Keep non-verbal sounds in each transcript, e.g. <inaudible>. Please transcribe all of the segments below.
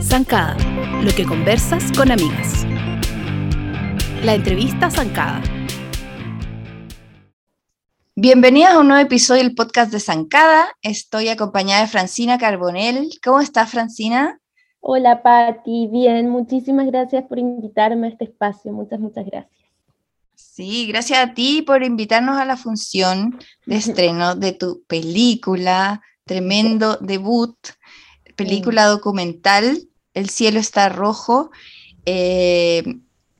Zancada, lo que conversas con amigas. La entrevista Zancada. Bienvenidas a un nuevo episodio del podcast de Zancada. Estoy acompañada de Francina Carbonell. ¿Cómo estás, Francina? Hola, Patti. Bien, muchísimas gracias por invitarme a este espacio. Muchas, muchas gracias. Sí, gracias a ti por invitarnos a la función de <laughs> estreno de tu película, tremendo debut, película documental, El cielo está rojo, eh,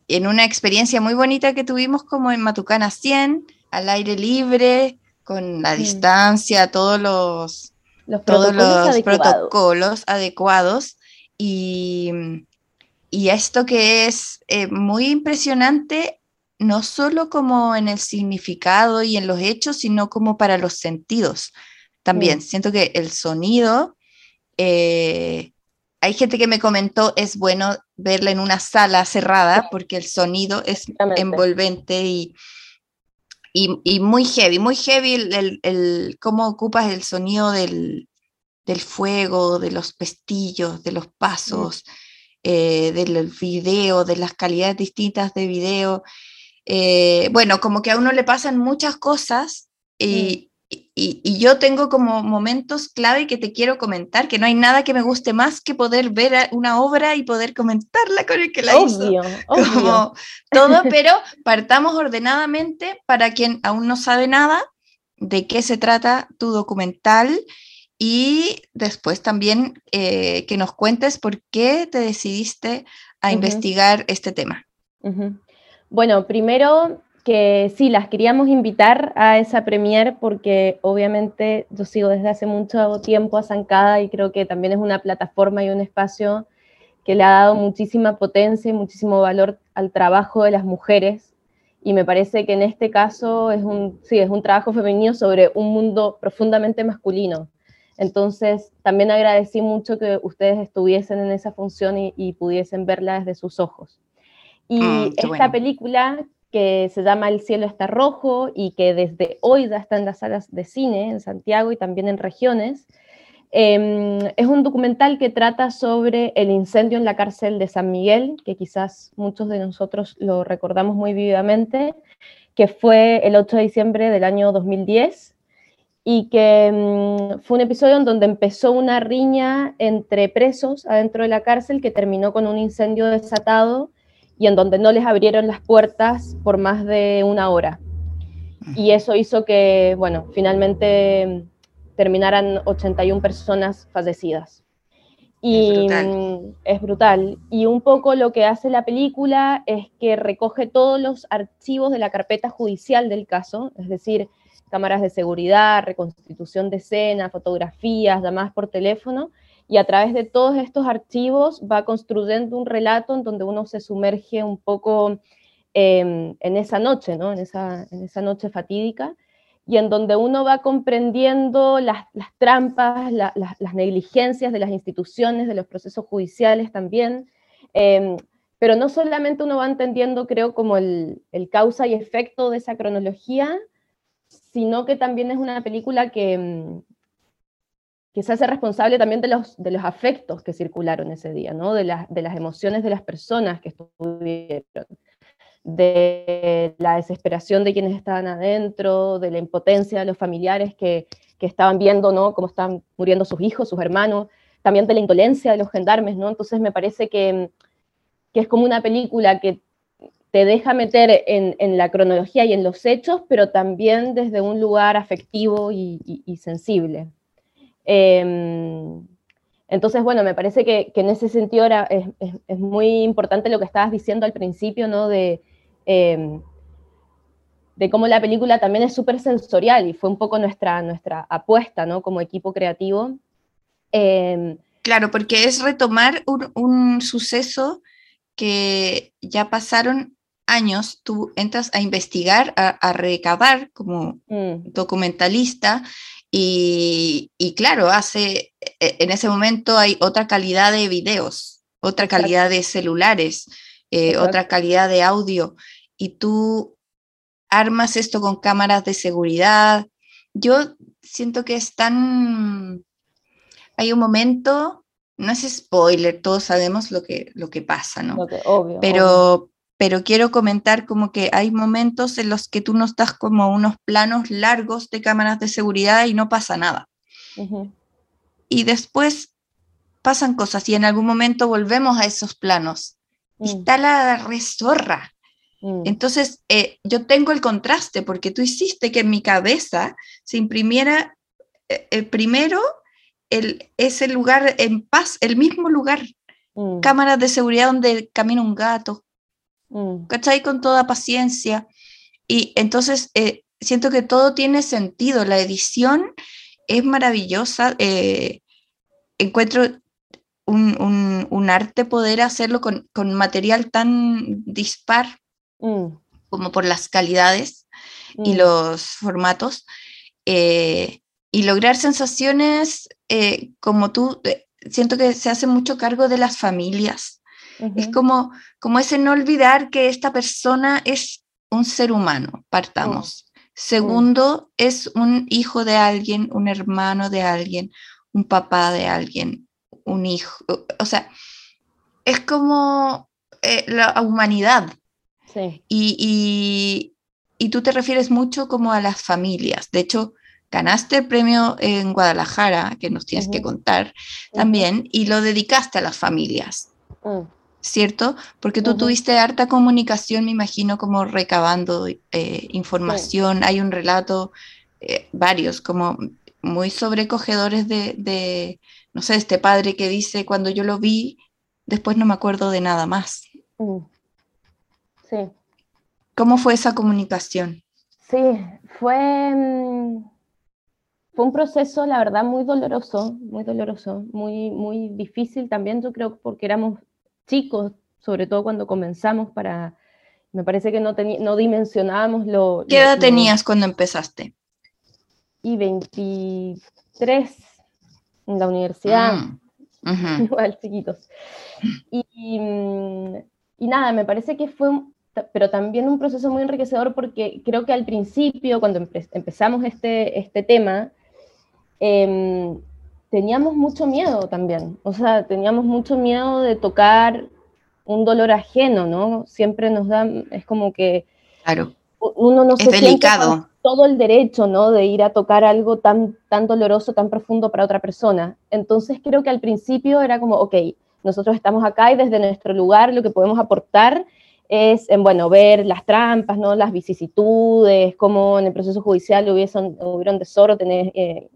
en una experiencia muy bonita que tuvimos como en Matucana 100, al aire libre, con la distancia, todos los, todos los protocolos adecuados. Y, y esto que es eh, muy impresionante no solo como en el significado y en los hechos, sino como para los sentidos. También siento que el sonido, eh, hay gente que me comentó, es bueno verla en una sala cerrada porque el sonido es envolvente y, y, muy heavy, muy heavy el, cómo ocupas el sonido del, fuego, de los pestillos, de los pasos, eh, del video, de las calidades distintas de video. Eh, bueno, como que a uno le pasan muchas cosas y, y, yo tengo como momentos clave que te quiero comentar, que no hay nada que me guste más que poder ver una obra y poder comentarla con el que la hizo. Como todo, <laughs> pero partamos ordenadamente para quien aún no sabe nada de qué se trata tu documental y después también eh, que nos cuentes por qué te decidiste a investigar este tema. Bueno, primero que sí, las queríamos invitar a esa premier porque obviamente yo sigo desde hace mucho tiempo a Zancada y creo que también es una plataforma y un espacio que le ha dado muchísima potencia y muchísimo valor al trabajo de las mujeres. Y me parece que en este caso es un, sí, es un trabajo femenino sobre un mundo profundamente masculino. Entonces, también agradecí mucho que ustedes estuviesen en esa función y pudiesen verla desde sus ojos. Y mm, esta película que se llama El cielo está rojo y que desde hoy ya está en las salas de cine en Santiago y también en regiones, em, es un documental que trata sobre el incendio en la cárcel de San Miguel, que quizás muchos de nosotros lo recordamos muy vivamente, que fue el 8 de diciembre del año 2010 y que em, fue un episodio en donde empezó una riña entre presos adentro de la cárcel que terminó con un incendio desatado y en donde no les abrieron las puertas por más de una hora. Y eso hizo que, bueno, finalmente terminaran 81 personas fallecidas. Y es brutal. Y un poco lo que hace la película es que recoge todos los archivos de la carpeta judicial del caso, es decir, cámaras de seguridad, reconstitución de escena, fotografías, llamadas por teléfono, y a través de todos estos archivos va construyendo un relato en donde uno se sumerge un poco em, en esa noche, ¿no? en, esa, en esa noche fatídica, y en donde uno va comprendiendo las, trampas, las negligencias de las instituciones, de los procesos judiciales también, em, pero no solamente uno va entendiendo, creo, como el, el causa y efecto de esa cronología, sino que también es una película que, se hace responsable también de los, de los afectos que circularon ese día, ¿no? de, de las emociones de las personas que estuvieron, de la desesperación de quienes estaban adentro, de la impotencia de los familiares que, que estaban viendo ¿no? cómo estaban muriendo sus hijos, sus hermanos, también de la indolencia de los gendarmes, ¿no? Entonces me parece que, que es como una película que te deja meter en, en, la cronología y en los hechos, pero también desde un lugar afectivo y, y sensible. Em, entonces, bueno, me parece que, en ese sentido era, es, muy importante lo que estabas diciendo al principio, ¿no? De, em, de cómo la película también es súper sensorial y fue un poco nuestra, nuestra apuesta, ¿no? Como equipo creativo. Em, claro, porque es retomar un, suceso que ya pasaron años, tú entras a investigar, a, recabar como mm. documentalista y, claro, hace, e, en ese momento hay otra calidad de videos, otra calidad de celulares, eh, otra calidad de audio, y tú armas esto con cámaras de seguridad, yo siento que es tan... Hay un momento, no es spoiler, todos sabemos lo que, lo que pasa, ¿no? obvio, pero, pero quiero comentar como que hay momentos en los que tú nos das como unos planos largos de cámaras de seguridad y no pasa nada. Y después pasan cosas y en algún momento volvemos a esos planos. Mm. está la resorra. Mm. Entonces, eh, yo tengo el contraste porque tú hiciste que en mi cabeza se imprimiera eh, eh, primero el, ese lugar en paz, el mismo lugar, mm. cámaras de seguridad donde camina un gato, ¿cachai? Con toda paciencia. Y entonces siento que todo tiene sentido, la edición es maravillosa. encuentro un, arte poder hacerlo con, material tan dispar mm. como por las calidades y mm. los formatos, eh, y lograr sensaciones eh, como tú, eh, siento que se hace mucho cargo de las familias. Es como, como ese no olvidar que esta persona es un ser humano, partamos. Mm. Segundo, es un hijo de alguien, un hermano de alguien, un papá de alguien, un hijo, o sea, es como eh, la humanidad. Sí. Y, tú te refieres mucho como a las familias. De hecho, ganaste el premio en Guadalajara, que nos tienes que contar también, y lo dedicaste a las familias. Mm. ¿Cierto? Porque tú tuviste harta comunicación, me imagino, como recabando eh, información. Hay un relato, eh, varios, como muy sobrecogedores de, no sé, este padre que dice, cuando yo lo vi, después no me acuerdo de nada más. Mm. Sí. ¿Cómo fue esa comunicación? Sí, fue, mm, fue un proceso, la verdad, muy doloroso, muy doloroso, muy, muy difícil también, yo creo, porque éramos chicos, sobre todo cuando comenzamos para, me parece que no, no dimensionábamos lo... ¿Qué edad tenías cuando empezaste? Y 23, en la universidad, mm, <laughs> igual chiquitos. Y, mm, y, nada, me parece que fue, pero también un proceso muy enriquecedor porque creo que al principio, cuando empezamos este, este tema, em, teníamos mucho miedo también, o sea, teníamos mucho miedo de tocar un dolor ajeno, ¿no? Siempre nos da, es como que... Claro. Uno no es delicado todo el derecho, ¿no? De ir a tocar algo tan, tan doloroso, tan profundo para otra persona. Entonces creo que al principio era como, ok, nosotros estamos acá y desde nuestro lugar lo que podemos aportar es, en, bueno, ver las trampas, ¿no? Las vicisitudes, cómo en el proceso judicial hubiesen, hubieron desórdenes, eh,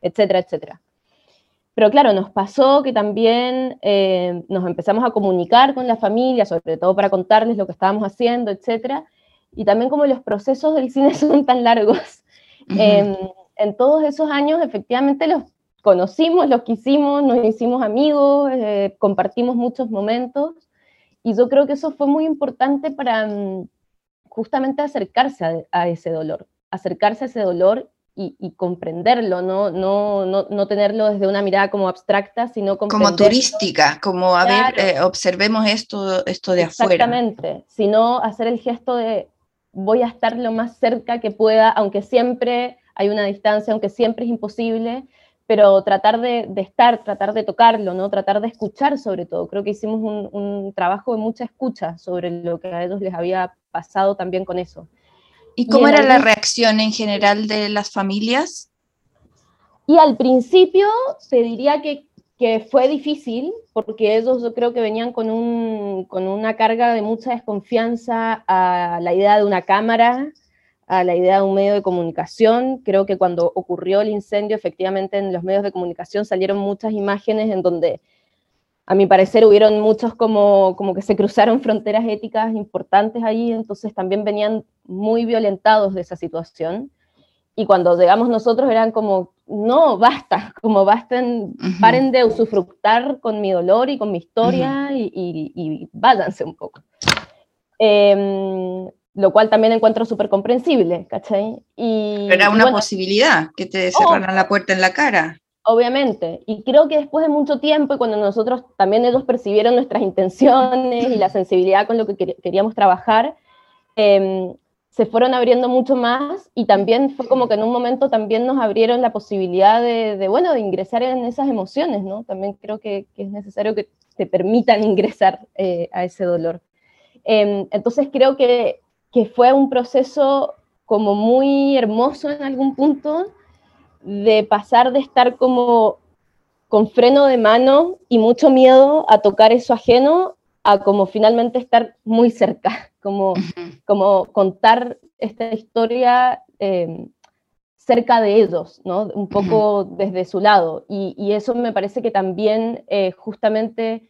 etcétera, etcétera. Pero claro, nos pasó que también eh, nos empezamos a comunicar con la familia, sobre todo para contarles lo que estábamos haciendo, etcétera, y también como los procesos del cine <laughs> son tan largos. Em, en todos esos años efectivamente los conocimos, los quisimos, nos hicimos amigos, eh, compartimos muchos momentos y yo creo que eso fue muy importante para mm, justamente acercarse a, ese dolor, acercarse a ese dolor y, comprenderlo, ¿no? No, no, no, tenerlo desde una mirada como abstracta, sino como turística, como a ver, eh, observemos esto, esto de afuera. Exactamente, sino hacer el gesto de voy a estar lo más cerca que pueda, aunque siempre hay una distancia, aunque siempre es imposible, pero tratar de, estar, tratar de tocarlo, ¿no? tratar de escuchar sobre todo. Creo que hicimos un, trabajo de mucha escucha sobre lo que a ellos les había pasado también con eso. ¿Y cómo era la reacción en general de las familias? Y al principio te diría que que fue difícil porque ellos yo creo que venían con, un, con una carga de mucha desconfianza a la idea de una cámara, a la idea de un medio de comunicación. Creo que cuando ocurrió el incendio, efectivamente en los medios de comunicación salieron muchas imágenes en donde, a mi parecer, hubieron muchos como, como que se cruzaron fronteras éticas importantes ahí, entonces también venían muy violentados de esa situación y cuando llegamos nosotros eran como, no, basta, como basten, paren de usufructar con mi dolor y con mi historia y, váyanse un poco. Em, lo cual también encuentro súper comprensible, ¿cachai? Y, Era una posibilidad que te cerraran la puerta en la cara. Obviamente, y creo que después de mucho tiempo y cuando nosotros también ellos percibieron nuestras intenciones y la sensibilidad con lo que queríamos trabajar, eh, se fueron abriendo mucho más y también fue como que en un momento también nos abrieron la posibilidad de, bueno, de ingresar en esas emociones, ¿no? También creo que, es necesario que te permitan ingresar eh, a ese dolor. Em, entonces creo que, que fue un proceso como muy hermoso en algún punto de pasar de estar como con freno de mano y mucho miedo a tocar eso ajeno a como finalmente estar muy cerca, <laughs> como, como contar esta historia eh, cerca de ellos, ¿no? un poco desde su lado. Y, eso me parece que también eh, justamente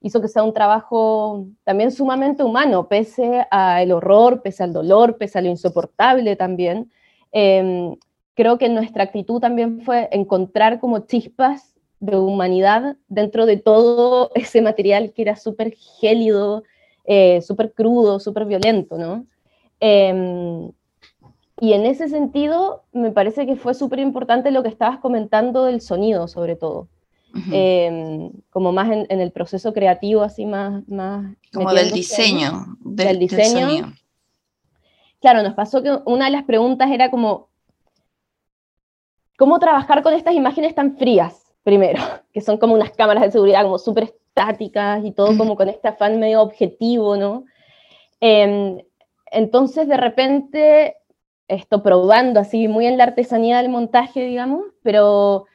hizo que sea un trabajo también sumamente humano, pese al horror, pese al dolor, pese a lo insoportable también. Em, creo que nuestra actitud también fue encontrar como chispas de humanidad dentro de todo <laughs> ese material que era súper gélido, eh, súper crudo, súper violento, ¿no? Em, y en ese sentido, me parece que fue súper importante lo que estabas comentando del sonido, sobre todo. Em, como más en, el proceso creativo, así más... más como del diseño, del, diseño. claro, nos pasó que una de las preguntas era como, ¿cómo trabajar con estas imágenes tan frías? primero, <laughs> que son como unas cámaras de seguridad como súper estáticas y todo como con este afán medio objetivo, ¿no? Em, entonces, de repente, esto probando así muy en la artesanía del montaje, digamos, pero,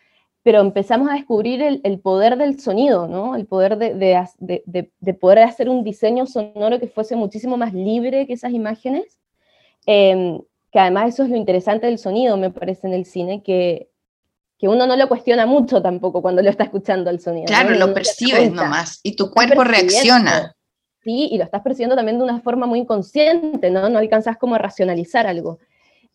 pero empezamos a descubrir el, poder del sonido, ¿no? El poder de, de, poder hacer un diseño sonoro que fuese muchísimo más libre que esas imágenes. Em, que además eso es lo interesante del sonido, me parece, en el cine, que que uno no lo cuestiona mucho tampoco cuando lo está escuchando el sonido. Claro, lo percibes nomás y tu cuerpo reacciona. Sí, y lo estás percibiendo también de una forma muy inconsciente, ¿no? No alcanzas como a racionalizar algo.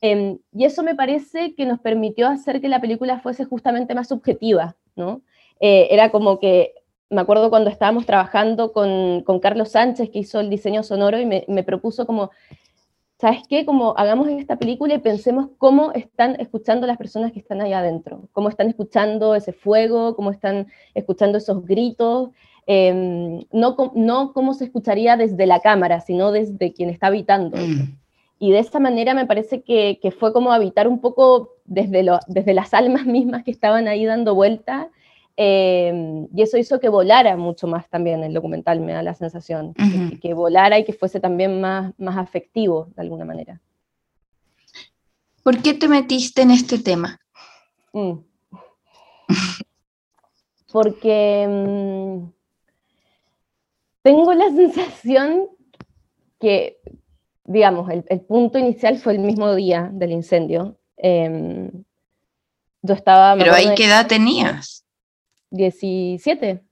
Em, y eso me parece que nos permitió hacer que la película fuese justamente más subjetiva, ¿no? Eh, era como que, me acuerdo cuando estábamos trabajando con, con, Carlos Sánchez, que hizo el diseño sonoro, y me, me propuso como, ¿sabes qué? Como hagamos esta película y pensemos cómo están escuchando las personas que están ahí adentro, cómo están escuchando ese fuego, cómo están escuchando esos gritos, em, no, no cómo se escucharía desde la cámara, sino desde quien está habitando. Mm. Y de esa manera me parece que, que, fue como habitar un poco desde, lo, desde las <laughs> almas mismas que estaban ahí dando vuelta Em, y eso hizo que volara mucho más también el documental, me da la sensación, que, volara y que fuese también más, más afectivo de alguna manera. ¿Por qué te metiste en este tema? Mm. Porque mm, tengo la <laughs> sensación que, digamos, el, punto inicial fue el mismo día del incendio. Em, yo estaba... Pero ahí, ¿qué edad tenías? 17,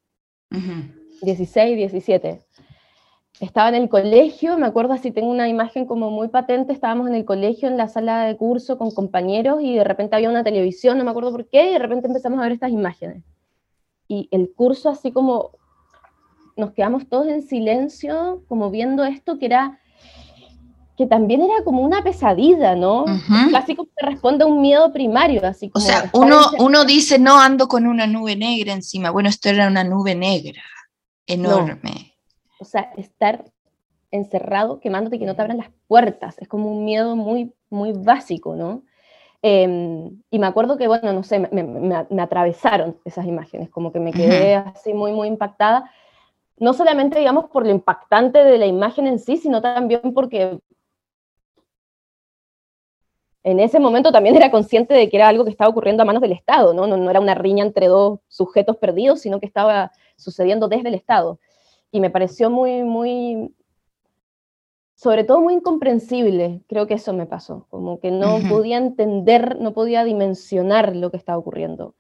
16, 17. Estaba en el colegio, me acuerdo así, tengo una imagen como muy patente, estábamos en el colegio, en la sala de curso con compañeros y de repente había una televisión, no me acuerdo por qué, y de repente empezamos a ver estas imágenes. Y el curso así como nos quedamos todos en silencio, como viendo esto que era que también era como una pesadilla, ¿no? Casi como que responde a un miedo primario, así como... O sea, uno, uno dice, no, ando con una nube negra encima. Bueno, esto era una nube negra, enorme. O sea, estar encerrado, quemándote y que no te abran las puertas, es como un miedo muy, muy básico, ¿no? Em, y me acuerdo que, bueno, no sé, me, me, atravesaron esas imágenes, como que me quedé así muy, muy impactada no solamente, digamos, por lo impactante de la imagen en sí, sino también porque en ese momento también era consciente de que era algo que estaba ocurriendo a manos del Estado, ¿no? No, era una riña entre dos sujetos perdidos, sino que estaba sucediendo desde el Estado. Y me pareció muy, muy, sobre todo muy incomprensible, creo que eso me pasó, como que no podía entender, no podía dimensionar lo que estaba ocurriendo.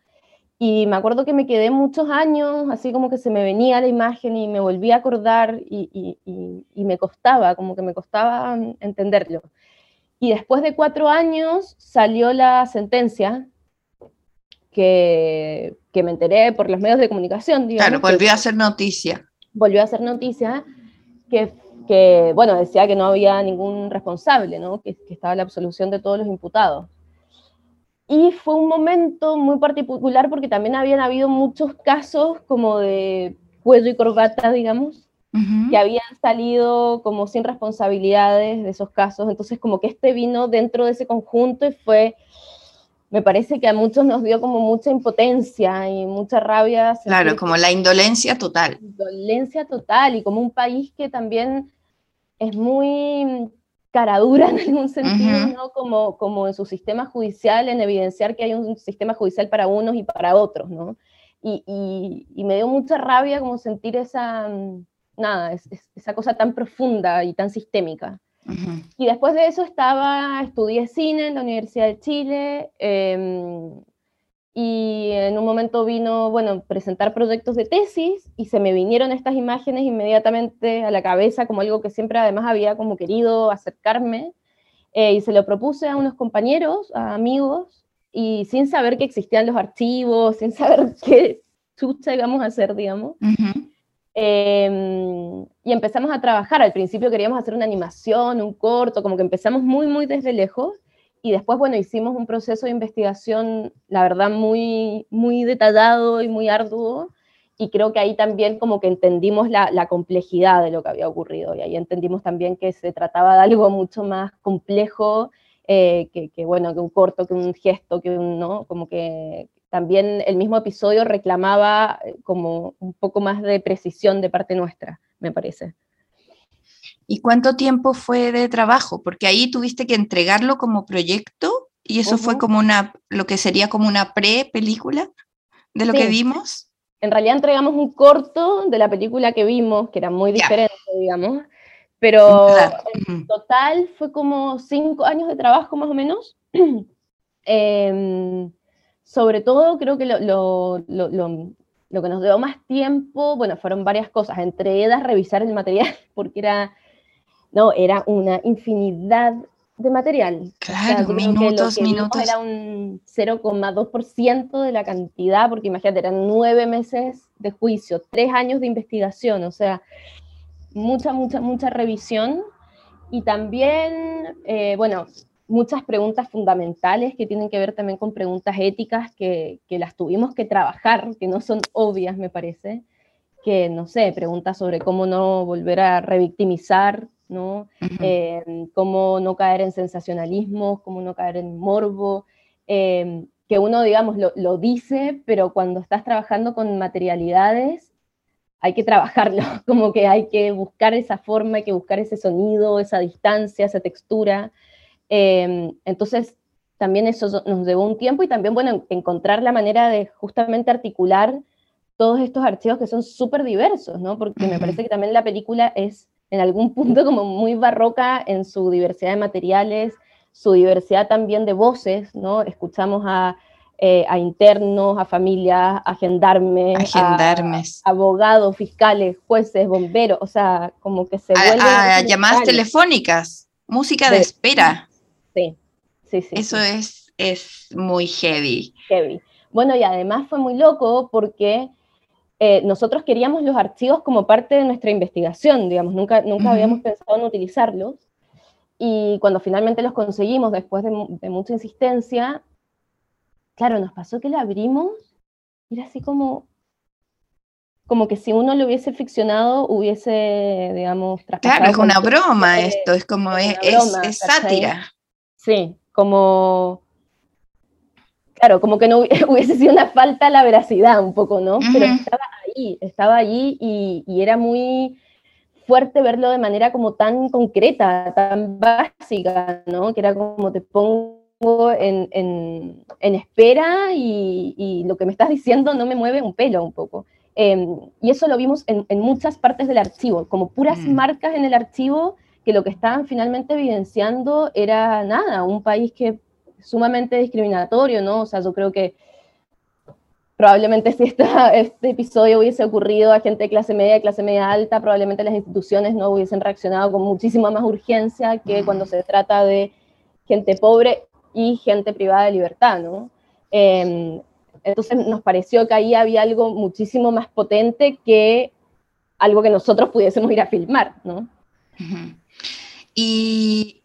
Y me acuerdo que me quedé muchos años, así como que se me venía la imagen y me volví a acordar y, y me costaba, como que me costaba entenderlo. Y después de cuatro años salió la sentencia que, que me enteré por los medios de comunicación. claro, volvió a ser noticia. Volvió a ser noticia que, que, bueno, decía que no había ningún responsable, ¿no? que, que estaba la absolución de todos los imputados. Y fue un momento muy particular porque también habían habido muchos casos como de cuello y corbata, digamos, que habían salido como sin responsabilidades de esos casos. Entonces, como que este vino dentro de ese conjunto y fue, me parece que a muchos nos dio como mucha impotencia y mucha rabia. Claro, como la indolencia total. Indolencia total y como un país que también es muy caradura en algún sentido, ¿no? Como, como en su sistema judicial, en evidenciar que hay un sistema judicial para unos y para otros, ¿no? Y, y me dio mucha rabia como sentir esa, nada, es, esa cosa tan profunda y tan sistémica. Y después de eso estaba, estudié cine en la Universidad de Chile em, y en un momento vino, bueno, presentar proyectos de tesis y se me vinieron estas imágenes inmediatamente a la cabeza como algo que siempre además había como querido acercarme eh, y se lo propuse a unos compañeros, a amigos y sin saber que existían los archivos, sin saber <laughs> qué chucha íbamos a hacer, digamos. Em, y empezamos a trabajar. Al principio queríamos hacer una animación, un corto, como que empezamos muy, muy desde lejos. Y después, bueno, hicimos un proceso de investigación, la verdad, muy, muy detallado y muy arduo. Y creo que ahí también como que entendimos la, la complejidad de lo que había ocurrido. Y ahí entendimos también que se trataba de algo mucho más complejo eh, que, que, bueno, que un corto, que un gesto, que un, ¿no? Como que, también el mismo episodio reclamaba eh, como un poco más de precisión de parte nuestra, me parece. ¿Y cuánto tiempo fue de trabajo? Porque ahí tuviste que entregarlo como proyecto y eso fue como una, lo que sería como una pre-película de lo que vimos. En realidad entregamos un corto de la película que vimos, que era muy diferente, digamos, pero en total fue como cinco años de trabajo más o menos. eh, <clears throat> sobre todo creo que lo, lo, lo, lo, que nos dio más tiempo, bueno, fueron varias cosas, entre ellas revisar el material, <laughs> porque era, no, era una infinidad de material. Claro, minutos, minutos. Era un 0,2% de la cantidad, porque imagínate, eran nueve meses de juicio, tres años de investigación, o sea, mucha, mucha, mucha revisión. Y también, eh, bueno, muchas preguntas fundamentales que tienen que ver también con preguntas éticas que, que, las tuvimos que trabajar, que no son obvias, me parece, que, no sé, preguntas sobre cómo no volver a revictimizar, ¿no? Eh, cómo no caer en sensacionalismo, cómo no caer en morbo, eh, que uno, digamos, lo, lo, dice, pero cuando estás trabajando con materialidades, hay que trabajarlo, <laughs> como que hay que buscar esa forma, hay que buscar ese sonido, esa distancia, esa textura, Em, entonces, también eso nos llevó un tiempo y también, bueno, encontrar la manera de justamente articular todos estos archivos que son súper diversos, ¿no? Porque me parece que también la película es en algún punto como muy barroca en su diversidad de materiales, su diversidad también de voces, ¿no? Escuchamos a, eh, a internos, a familias, a gendarmes, a, abogados, fiscales, jueces, bomberos, o sea, como que se vuelve... A, llamadas telefónicas, música de, de espera. Sí, sí, sí. Eso Es, es muy heavy. Heavy. Bueno, y además fue muy loco porque eh, nosotros queríamos los archivos como parte de nuestra investigación, digamos, nunca, nunca habíamos pensado en utilizarlos. Y cuando finalmente los conseguimos, después de, de, mucha insistencia, claro, nos pasó que la abrimos y era así como, como que si uno lo hubiese ficcionado, hubiese, digamos, Claro, es una broma esto, es como, es, broma, es, es sátira. Sí, como, claro, como que no <laughs> hubiese sido una falta a la veracidad un poco, ¿no? Pero estaba ahí, estaba allí y, y, era muy fuerte verlo de manera como tan concreta, tan básica, ¿no? Que era como te pongo en, en, en espera y, y, lo que me estás diciendo no me mueve un pelo un poco. Eh, y eso lo vimos en, en, muchas partes del archivo, como puras mm. marcas en el archivo que lo que estaban finalmente evidenciando era nada, un país que sumamente discriminatorio, ¿no? O sea, yo creo que probablemente <laughs> si esta, este episodio hubiese ocurrido a gente de clase media, de clase media alta, probablemente las instituciones no hubiesen reaccionado con muchísima más urgencia que cuando se trata de gente pobre y gente privada de libertad, ¿no? Eh, entonces nos pareció que ahí había algo muchísimo más potente que algo que nosotros pudiésemos ir a filmar, ¿no? Uh -huh. ¿Y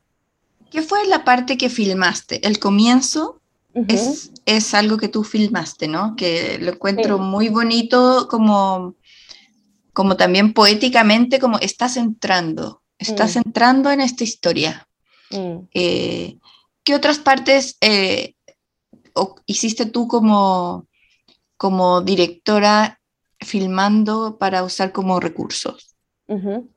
qué fue la parte que filmaste? El comienzo uh -huh. es, es, algo que tú filmaste, ¿no? Que lo encuentro sí. muy bonito como como también poéticamente, como estás entrando, estás Mm. entrando en esta historia. Mm. Eh, ¿Qué otras partes eh, o- hiciste tú como, como directora filmando para usar como recursos? Ujú.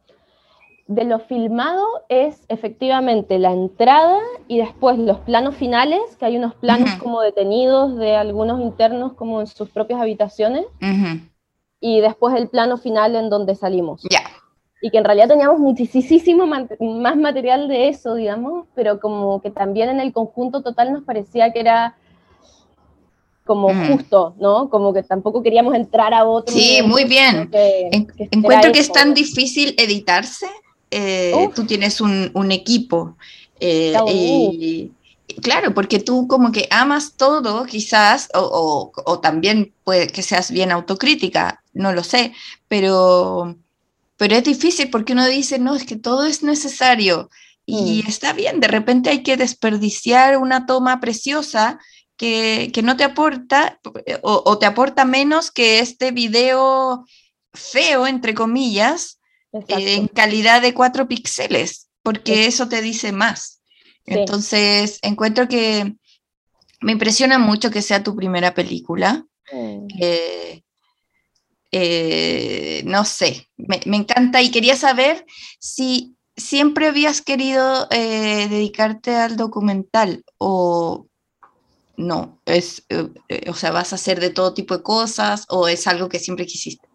De lo filmado es efectivamente la entrada y después los planos finales, que hay unos planos como detenidos de algunos internos como en sus propias habitaciones, y después el plano final en donde salimos. Ya. Y que en realidad teníamos muchísimo más material de eso, digamos, pero como que también en el conjunto total nos parecía que era como Mm. justo, ¿no? Como que tampoco queríamos entrar a otro. Sí, muy bien. que- que encuentro que es tan difícil editarse. Eh, Uf. tú tienes un, un equipo. eh, Claro, y, claro, porque tú como que amas todo, quizás, o, o- o también puede que seas bien autocrítica, no lo sé, pero, pero es difícil porque uno dice, no, es que todo es necesario. Y Mm. está bien, de repente hay que desperdiciar una toma preciosa que, que no te aporta o, o te aporta menos que este video feo, entre comillas, Exacto. en calidad de cuatro píxeles, porque Sí. eso te dice más. Sí. Entonces, encuentro que me impresiona mucho que sea tu primera película. Mm. eh, eh, no sé, me, me encanta y quería saber si siempre habías querido eh, dedicarte al documental o no, es, o sea, vas a hacer de todo tipo de cosas o es algo que siempre quisiste.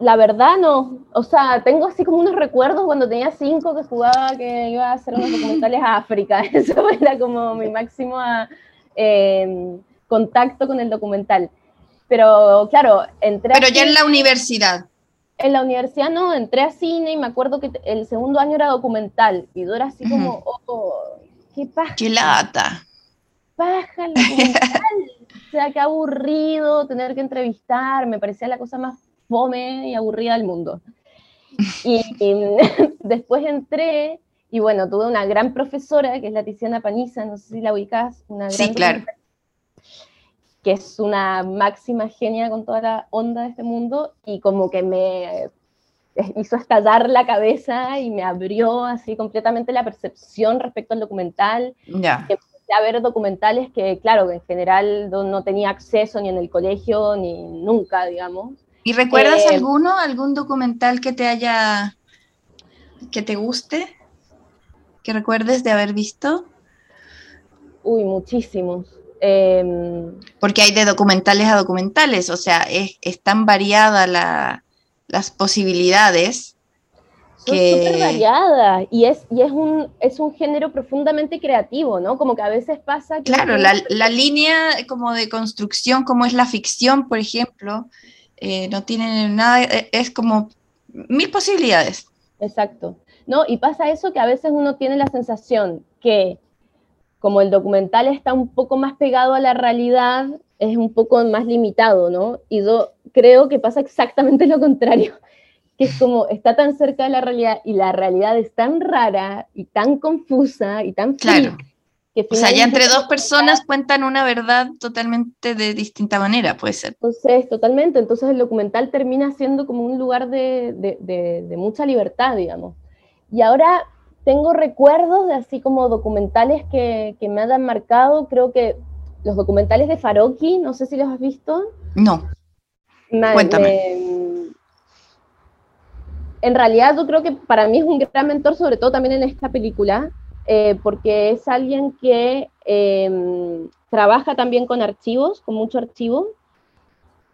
La verdad no, o sea, tengo así como unos recuerdos cuando tenía cinco que jugaba que iba a hacer unos documentales a África, <laughs> eso era como mi máximo ah, eh, contacto con el documental. Pero claro, entré Pero ya en la universidad. en la universidad no, entré a cine y me acuerdo que el segundo año era documental y era así como, oh, qué paja, ¡Qué lata! paja el documental, <laughs> o sea, qué aburrido tener que entrevistar, me parecía la cosa más fome y aburrida del mundo. Y, y <laughs> después entré y bueno, tuve una gran profesora que es la Tiziana Paniza, no sé si la ubicás, una Sí, gran claro. documentalista, que es una máxima genia con toda la onda de este mundo y como que me hizo estallar la cabeza y me abrió así completamente la percepción respecto al documental Ya. empecé a ver documentales que, claro, en general no, no tenía acceso ni en el colegio ni nunca, digamos. ¿Y recuerdas Eh, alguno, algún documental que te haya, que te guste? ¿Que recuerdes de haber visto? Uy, muchísimos. Eh, Porque hay de documentales a documentales, o sea, es, es tan variada la, las posibilidades. son Que- súper variadas y, es, y es, un, es un género profundamente creativo, ¿no? Como que a veces pasa que... Claro, la, la línea como de construcción, como es la ficción, por ejemplo, eh, no tiene nada, eh, es como mil posibilidades. Exacto. ¿No? Y pasa eso que a veces uno tiene la sensación que como el documental está un poco más pegado a la realidad, es un poco más limitado, ¿no? Y yo creo que pasa exactamente <laughs> lo contrario, que es como está tan cerca de la realidad y la realidad es tan rara y tan confusa y tan Claro. Que O sea, ya entre dos personas cuentan una verdad totalmente de distinta manera, puede ser. Entonces, totalmente. Entonces el documental termina siendo como un lugar de, de- de- de mucha libertad, digamos. Y ahora tengo recuerdos de así como documentales que, que me han marcado. Creo que los documentales de Faroki, no sé si los has visto. No, me- Cuéntame. me- en realidad yo creo que para mí es un gran mentor, sobre todo también en esta película, eh, porque es alguien que eh, trabaja también con archivos, con mucho archivo,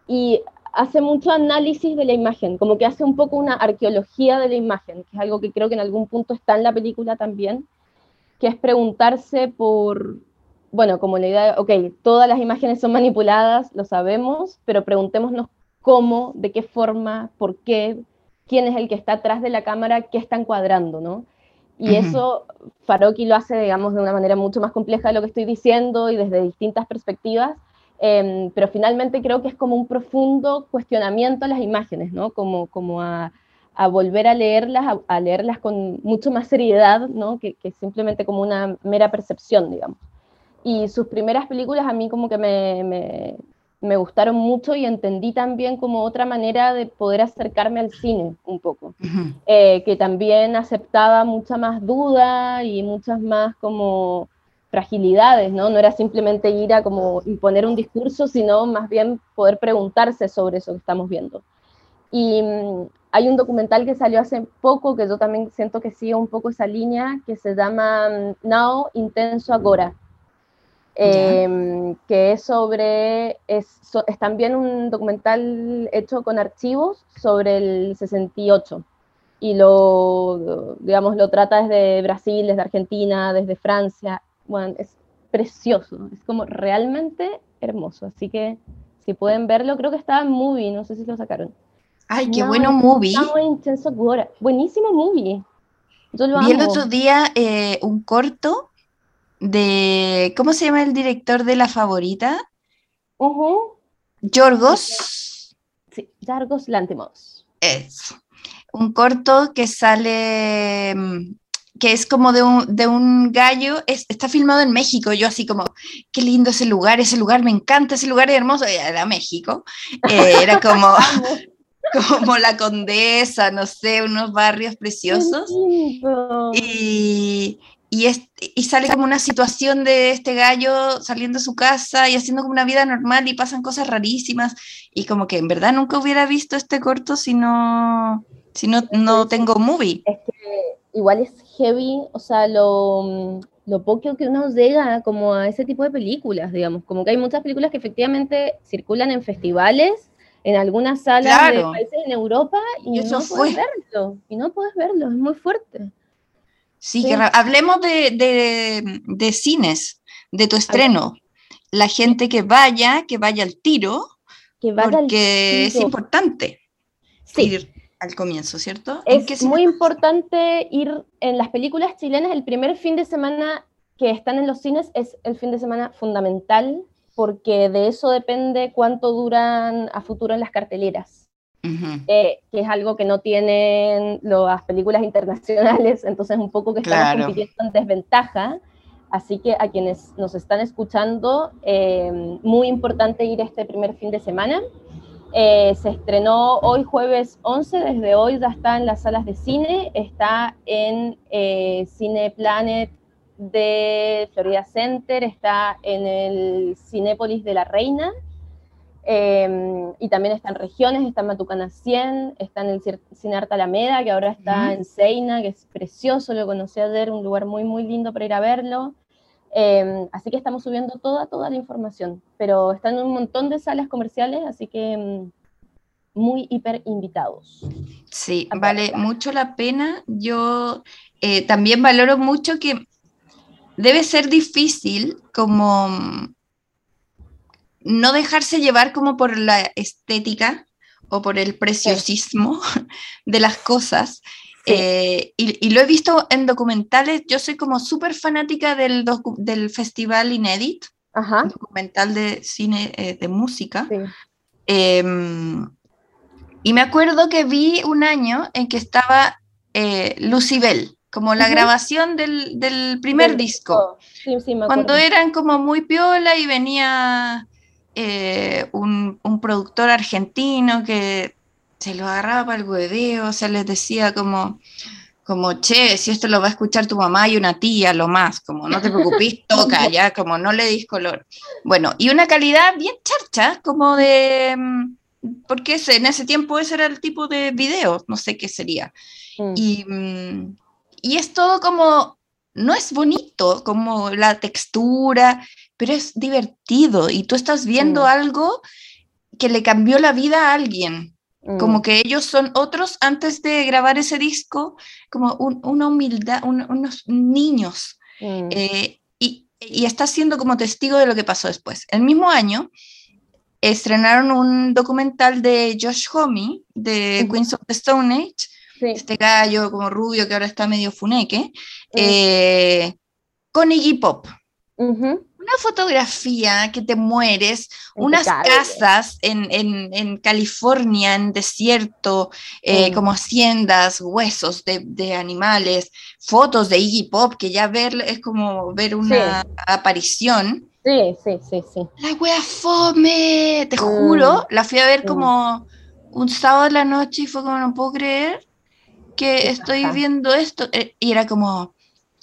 y hace mucho análisis de la imagen, como que hace un poco una arqueología de la imagen, que es algo que creo que en algún punto está en la película también, que es preguntarse por, bueno, como la idea de, ok, todas las imágenes son manipuladas, lo sabemos, pero preguntémonos cómo, de qué forma, por qué, quién es el que está atrás de la cámara, qué está encuadrando, ¿no? Y eso Faroki lo hace, digamos, de una manera mucho más compleja de lo que estoy diciendo y desde distintas perspectivas, em, pero finalmente creo que es como un profundo cuestionamiento a las imágenes, ¿no? Como, como a, a volver a leerlas, a, a leerlas con mucho más seriedad, ¿no? Que, que simplemente como una mera percepción, digamos. Y sus primeras películas a mí como que me, me, me gustaron mucho y entendí también como otra manera de poder acercarme al cine un poco, eh, que también aceptaba mucha más duda y muchas más como fragilidades, ¿no? No era simplemente ir a como imponer un discurso, sino más bien poder preguntarse sobre eso que estamos viendo. Y mm, hay un documental que salió hace poco, que yo también siento que sigue un poco esa línea, que se llama mm, Now Intenso Agora, em, que es sobre, es, es, también un documental hecho con archivos sobre el 68 y lo, digamos, lo trata desde Brasil, desde Argentina, desde Francia, bueno, es precioso, es como realmente hermoso, así que si pueden verlo, creo que está en movie, no sé si lo sacaron. Ay, qué bueno movie. intenso Buenísimo movie. Yo lo Vi el otro día eh, un corto de, ¿cómo se llama el director de La Favorita? Uh Yorgos. Sí, Yorgos Lantimos. Es un corto que sale mm, que es como de un, de un gallo, está filmado en México, yo así como, qué lindo ese lugar, ese lugar me encanta, ese lugar es hermoso, era México, eh, era como, <laughs> como la condesa, no sé, unos barrios preciosos. Y, y, y, sale como una situación de este gallo saliendo de su casa y haciendo como una vida normal y pasan cosas rarísimas. Y como que en verdad nunca hubiera visto este corto si no, si no, no tengo movie. Es que igual es heavy, o sea, lo, lo poco que uno llega como a ese tipo de películas, digamos, como que hay muchas películas que efectivamente circulan en festivales, en algunas salas de países en Europa y, no puedes verlo, y no puedes verlo, es muy fuerte. Sí, Que hablemos de, de, cines, de tu estreno. La gente que vaya, que vaya al tiro, que vaya porque es importante. Sí al comienzo, ¿cierto? Es muy importante ir en las películas chilenas, el primer fin de semana que están en los cines es el fin de semana fundamental, porque de eso depende cuánto duran a futuro en las carteleras. Eh, que es algo que no tienen las películas internacionales, <laughs> entonces un poco que estamos compitiendo en desventaja. Así que a quienes nos están escuchando, eh, muy importante ir este primer fin de semana. Eh, se estrenó hoy jueves 11, desde hoy ya está en las salas de cine, está en eh, Cine Planet de Florida Center, está en el Cinépolis de la Reina, em, y también está en regiones, está en Matucana 100, está en el Cine Arte Alameda, que ahora está en Seina, que es precioso, lo conocí ayer, un lugar muy, muy lindo para ir a verlo. Em, así que estamos subiendo toda, toda la información, pero están en un montón de salas comerciales, así que em, muy hiper invitados. Sí, vale mucho la pena. Yo eh, también valoro mucho que debe ser difícil como no dejarse llevar como por la estética o por el preciosismo <laughs> de las cosas. Eh, y, lo he visto en documentales, yo soy como súper fanática del, del Festival Inédit, documental de cine eh, de música. Em, y me acuerdo que vi un año en que estaba eh, Lucibel, como la grabación del, del primer disco. cuando eran como muy piola y venía un, un, productor argentino que se lo agarraba para el hueveo, o sea, les decía como, como, che, si esto lo va a escuchar tu mamá y una tía, lo más, como, no te preocupes, <laughs> toca, ya, como, no le dis color. Bueno, y una calidad bien charcha, como de, mm, porque en ese tiempo ese era el tipo de video, no sé qué sería. Mm. Y, mm, y es todo como, no es bonito, como la textura, pero es divertido y tú estás viendo algo que le cambió la vida a alguien. Como mm. que ellos son otros antes de grabar ese disco, como una humildad, unos niños. Mm. Eh, y, y, está siendo como testigo de lo que pasó después. El mismo año estrenaron un documental de Josh Homme, de Queens of the Stone Age, este gallo como rubio que ahora está medio funeque, eh, con Iggy Pop una fotografía que te mueres, unas casas en, California, en desierto, eh, mm. como haciendas, huesos de, animales, fotos de Iggy Pop, que ya ver es como ver una aparición. Sí, sí, sí, sí. La wea fome, te juro, la fui a ver Mm. como un sábado en la noche y fue como no puedo creer que estoy viendo esto. Eh, Y era como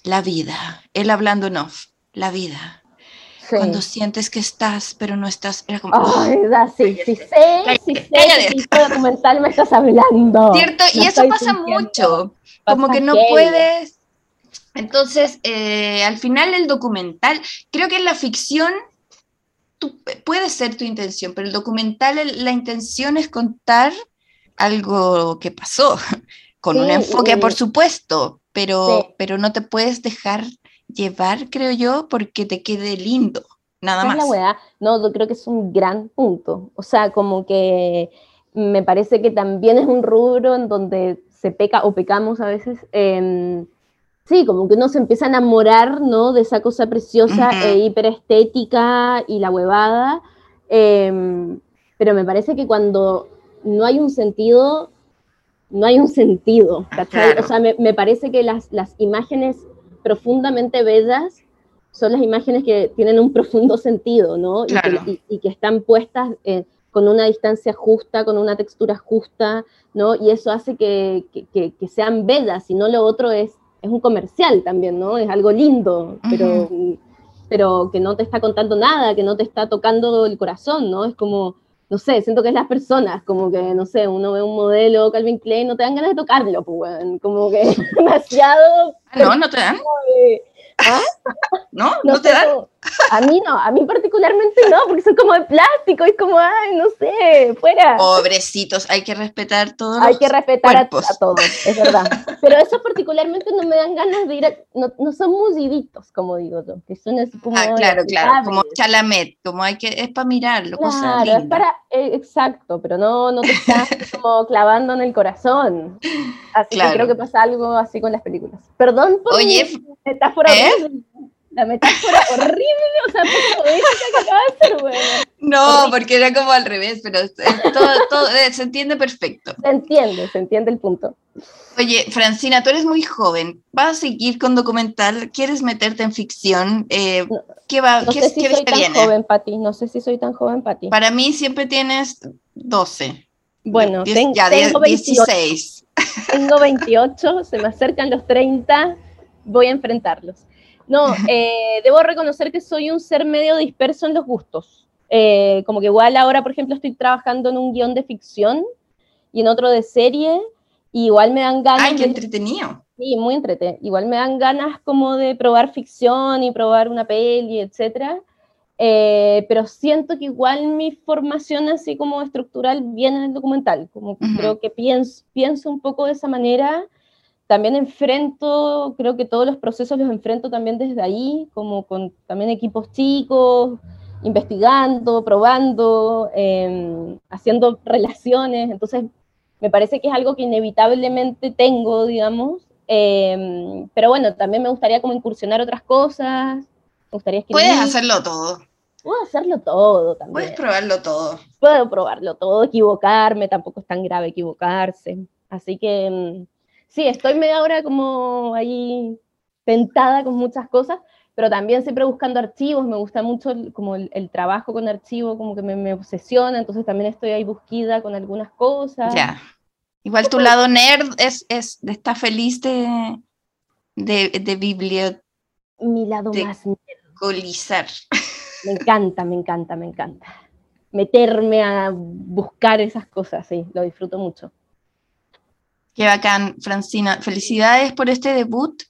la vida, él hablando en off, la vida. Sí. Cuando sientes que estás, pero no estás, era como, Ay, da, sí, sí sé, sí tipo de documental me estás hablando. ¿cierto? Y eso pasa mucho, como que no puedes. Entonces, eh, al final el documental, creo que en la ficción tú- puede ser tu intención, pero el documental, el- la intención es contar algo que pasó, <laughs> con un Sí, enfoque, y- por supuesto, pero, Sí. pero no te puedes dejar llevar, creo yo, porque te quede lindo, nada es más. la weá. No, yo creo que es un gran punto. O sea, como que me parece que también es un rubro en donde se peca o pecamos a veces. en- sí, como que uno se empieza a enamorar, ¿no? De esa cosa preciosa Ujú. e hiperestética y la huevada. em, pero me parece que cuando no hay un sentido, no hay un sentido, ¿cachai? claro. O sea, me, me parece que las, las imágenes profundamente bellas son las imágenes que tienen un profundo sentido, ¿no? Y que- Claro. Y, y que están puestas eh, con una distancia justa, con una textura justa, ¿no? Y eso hace que, que- que- que sean bellas, y no lo otro es, es un comercial también, ¿no? Es algo lindo, pero, pero que no te está contando nada, que no te está tocando el corazón, ¿no? Es como, no sé, siento que es las personas, como que, no sé, uno ve un modelo Calvin Klein, no te dan ganas de tocarlo, pues, como que es <laughs> demasiado... No, no te dan, ¿ah? no, No no te dan. como- a mí no, a mí particularmente no, porque son como de plástico, es como, ay, no sé, fuera. Pobrecitos, hay que respetar todos Hay los que respetar a, a todos, es <laughs> verdad. Pero esos particularmente no me dan ganas de ir a, no, no son mulliditos, como digo yo, que son así como... Ah, claro, claro, como. Chalamet, como hay que, es para mirarlo, cosas Claro, es lindas. para, eh, exacto, pero no, no te estás <laughs> como clavando en el corazón. Así Claro. que creo que pasa algo así con las películas. Perdón por Oye, mi metáfora ¿eh? La metáfora <laughs> horrible, o sea, poco poética que acaba de ser, bueno. No, porque era como al revés, pero es- es todo, todo, eh, se entiende perfecto. Se entiende, se entiende el punto. Oye, Francina, tú eres muy joven, ¿vas a seguir con documental? ¿Quieres meterte en ficción? Eh, No- ¿Qué, va, No qué, sé si qué soy tan viene? joven, Pati, no sé si soy tan joven, Pati. Para mí siempre tienes 12. Bueno, Diez- ten- ya, diez- tengo 28, 16. tengo 28, se me acercan los 30, voy a enfrentarlos. No, <laughs> eh, debo reconocer que soy un ser medio disperso en los gustos. Eh, como que igual ahora, por ejemplo, estoy trabajando en un guion de ficción y en otro de serie, y igual me dan ganas Ay, qué de- entretenido. Sí, muy entrete. Igual me dan ganas como de probar ficción y probar una peli, etcétera. Eh, pero siento que igual mi formación así como estructural viene en el documental. Como que Ujú. creo que pienso, pienso un poco de esa manera. También enfrento, creo que todos los procesos los enfrento también desde ahí, como con también equipos chicos, investigando, probando, eh, haciendo relaciones. Entonces, me parece que es algo que inevitablemente tengo, digamos. Eh, pero bueno, también me gustaría como incursionar otras cosas. Me gustaría escribir. Puedes hacerlo todo, Puedo hacerlo todo también. puedes probarlo todo. Puedo probarlo todo, equivocarme, tampoco es tan grave equivocarse. Así que mm, sí, estoy media hora como ahí tentada con muchas cosas, pero también siempre buscando archivos. Me gusta mucho el- como el, el trabajo con archivos, como que me, me obsesiona, entonces también estoy ahí busquida con algunas cosas. Ya. Igual tu lado nerd es, es, está feliz de, de, de bibliotecolizar. Mi lado De- más <laughs> Me encanta, me encanta, me encanta. Meterme a buscar esas cosas, sí, lo disfruto mucho. Qué bacán, Francina. Felicidades por este debut.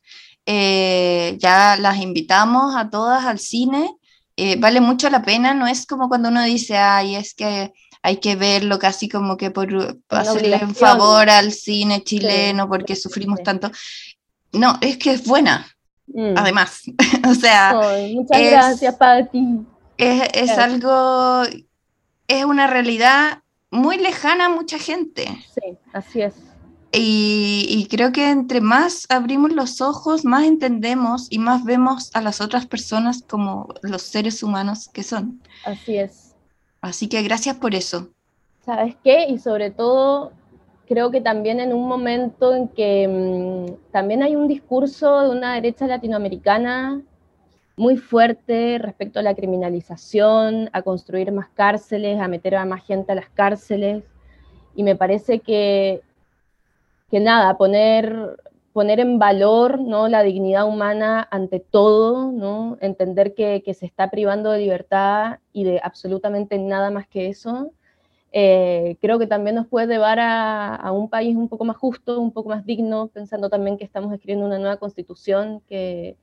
Eh, ya las invitamos a todas al cine. Eh, vale mucho la pena, no es como cuando uno dice, ay, es que hay que verlo casi como que por hacerle un favor al cine chileno porque sufrimos sí. tanto. No, es que es buena, Mm. además. <laughs> o sea, muchas es- gracias, Pati. es, algo, es una realidad muy lejana a mucha gente. Sí, así es. Y, y creo que entre más abrimos los ojos, más entendemos y más vemos a las otras personas como los seres humanos que son. Así es. Así que gracias por eso. ¿Sabes qué? Y sobre todo, creo que también en un momento en que mm, también hay un discurso de una derecha latinoamericana muy fuerte respecto a la criminalización, a construir más cárceles, a meter a más gente a las cárceles. Y me parece que, que nada, poner, poner en valor ¿no? la dignidad humana ante todo, ¿no? entender que, que, se está privando de libertad y de absolutamente nada más que eso, eh, creo que también nos puede llevar a, a, un país un poco más justo, un poco más digno, pensando también que estamos escribiendo una nueva constitución que,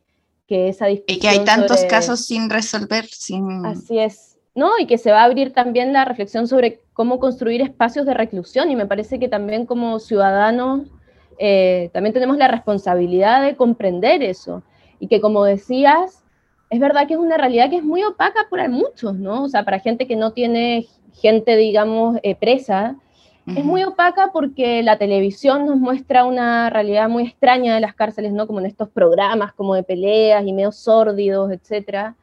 que esa Y que hay tantos casos sin resolver, sin... Así es, ¿no? Y que se va a abrir también la reflexión sobre cómo construir espacios de reclusión y me parece que también como ciudadanos eh, también tenemos la responsabilidad de comprender eso y que como decías, es verdad que es una realidad que es muy opaca para muchos, ¿no? O sea, para gente que no tiene gente, digamos, eh, presa, es muy opaca porque la televisión nos muestra una realidad muy extraña de las cárceles, ¿no? Como en estos programas como de peleas y medio sórdidos, etcétera.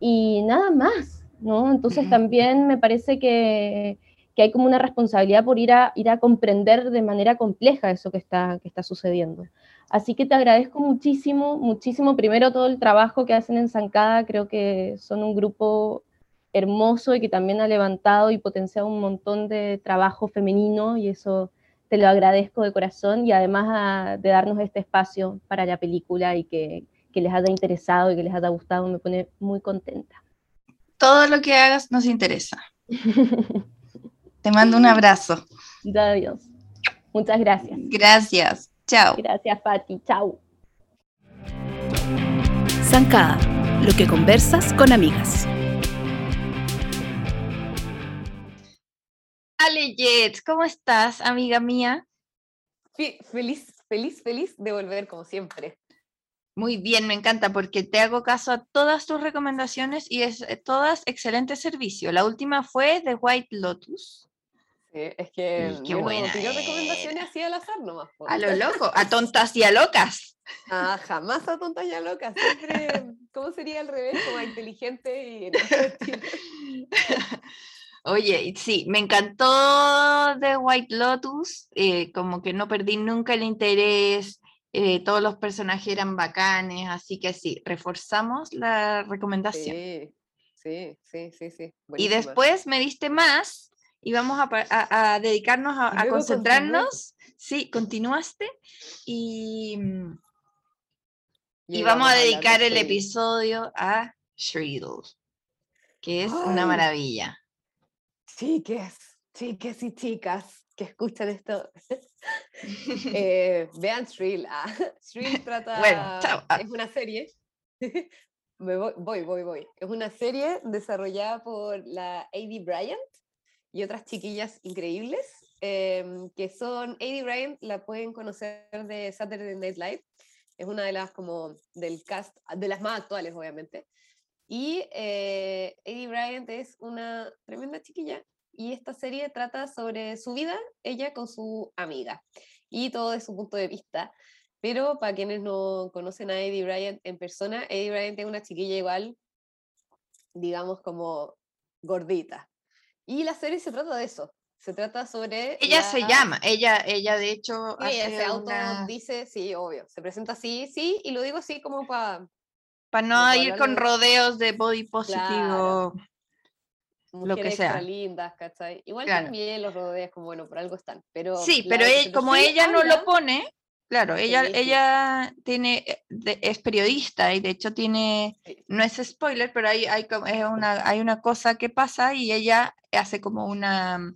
Y nada más, ¿no? Entonces también me parece que, que, hay como una responsabilidad por ir a, ir a comprender de manera compleja eso que está, que está sucediendo. Así que te agradezco muchísimo, muchísimo primero todo el trabajo que hacen en Zancada, creo que son un grupo hermoso y que también ha levantado y potenciado un montón de trabajo femenino y eso te lo agradezco de corazón y además de darnos este espacio para la película y que, que, les haya interesado y que les haya gustado, me pone muy contenta. Todo lo que hagas nos interesa. <laughs> te mando un abrazo. Adiós. Muchas gracias. Gracias. Chao. Gracias, Pati. Chao. Zancada, lo que conversas con amigas. Ale Jet, ¿cómo estás, amiga mía? Feliz, feliz, feliz de volver como siempre. Muy bien, me encanta porque te hago caso a todas tus recomendaciones y es eh, todas excelente servicio. La última fue de White Lotus. Sí, es que qué yo buena no recomendaciones así al azar nomás. A lo loco, a tontas y a locas. Ah, jamás a tontas y a locas. Siempre, ¿cómo sería al revés? Como a inteligente y... <laughs> Oye, sí, me encantó de White Lotus, eh, como que no perdí nunca el interés, eh, todos los personajes eran bacanes, así que sí, reforzamos la recomendación. Sí, sí, sí, sí. sí. Y después me diste más y vamos a, a, dedicarnos a, concentrarnos. Sí, continuaste y, y, vamos a dedicar el episodio a Shriddle, que es una maravilla chiques, chiques y chicas que escuchan esto, <laughs> <laughs> eh, vean Shrill. Ah, <laughs> Shrill trata, ah. es una serie, Me voy, voy, voy, voy, es una serie desarrollada por la A.D. Bryant y otras chiquillas increíbles, em, que son, A.D. Bryant la pueden conocer de Saturday Night Live, es una de las como del cast, de las más actuales obviamente, y eh, Eddie Bryant es una tremenda chiquilla y esta serie trata sobre su vida, ella con su amiga, y todo de su punto de vista. Pero para quienes no conocen a Eddie Bryant en persona, Eddie Bryant es una chiquilla igual, digamos como gordita. Y la serie se trata de eso. Se trata sobre... Ella se llama, ella, ella de hecho... Sí, ella se auto dice, sí, obvio, se presenta así, sí, y lo digo así como para para no ir con rodeos de body positivo. Lo que sea. lindas, ¿cachai? Igual también los rodeos, como bueno, por algo están. Pero sí, pero, como ella no lo pone, claro, ella, ella tiene, eh, es periodista y de hecho tiene, no es spoiler, pero hay, hay, es una, hay una cosa que pasa y ella hace como una,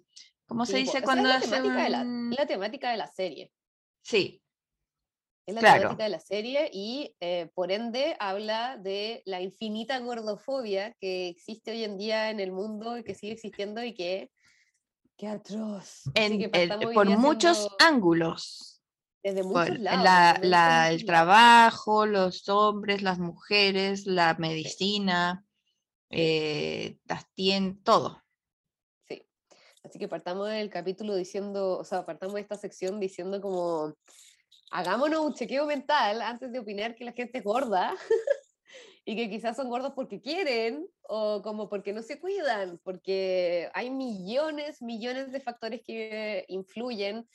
¿cómo se dice cuando es la, temática de la, la temática de la serie. Sí, es la temática de la serie y eh, por ende habla de la infinita gordofobia que existe hoy en día en el mundo y que sigue existiendo y que, qué atroz. por muchos ángulos. Desde muchos lados. La, el trabajo, los hombres, las mujeres, la medicina, eh, las tiendas, todo. Sí. Así que partamos del capítulo diciendo, o sea, partamos de esta sección diciendo como hagámonos un chequeo mental antes de opinar que la gente es gorda <laughs> y que quizás son gordos porque quieren o como porque no se cuidan, porque hay millones, millones de factores que influyen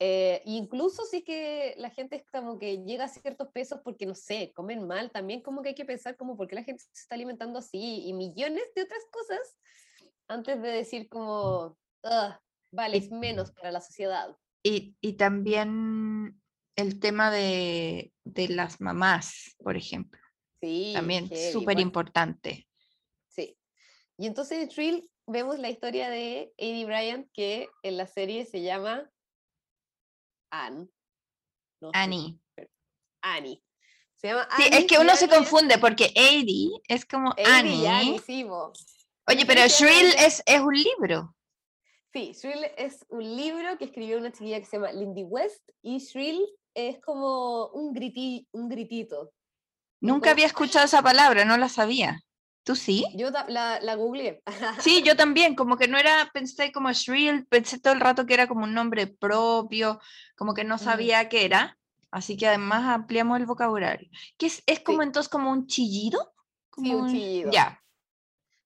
Eh, incluso si es que la gente es como que llega a ciertos pesos porque, no sé, comen mal, también como que hay que pensar como por qué la gente se está alimentando así y millones de otras cosas antes de decir como, "Ugh, vales menos para la sociedad. Y, y también el tema de, de las mamás, por ejemplo, Sí, también súper importante. Sí. Y entonces en vemos la historia de Amy Bryant que en la serie se llama Anne. No sé, Annie. Annie. Se llama Sí, es Annie que uno se Annie confunde porque Eddie es como Amy Annie. Annie, sí. Oye, pero Shrill es, es un libro. Sí, Shrill es un libro que escribió una chiquilla que se llama Lindy West y Shrill es como un, griti, un gritito. Nunca como- había escuchado esa palabra, no la sabía. ¿Tú sí? Yo la, la googleé. <laughs> Sí, yo también, como que no era, pensé como Shrill, pensé todo el rato que era como un nombre propio, como que no sabía qué era, así que además ampliamos el vocabulario. ¿Qué es, es como entonces como un chillido? Sí, un chillido. Ya,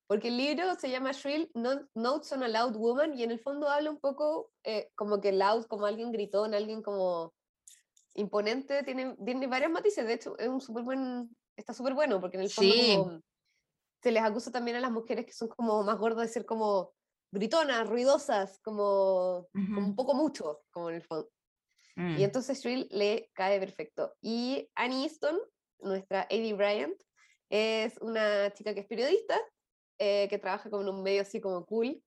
Porque el libro se llama Shrill No- Notes on a Loud Woman y en el fondo habla un poco eh, como que loud, como alguien gritón, alguien como imponente, tiene, tiene varios matices, de hecho es un súper buen, está súper bueno porque en el fondo Sí. como se les acusa también a las mujeres que son como más gordas de ser como gritonas, ruidosas, como, como Ujú. un poco mucho, como en el fondo. Mm. Y entonces Shrill le cae perfecto. Y Annie Easton, nuestra Eddie Bryant, es una chica que es periodista, eh, que trabaja como en un medio así como cool.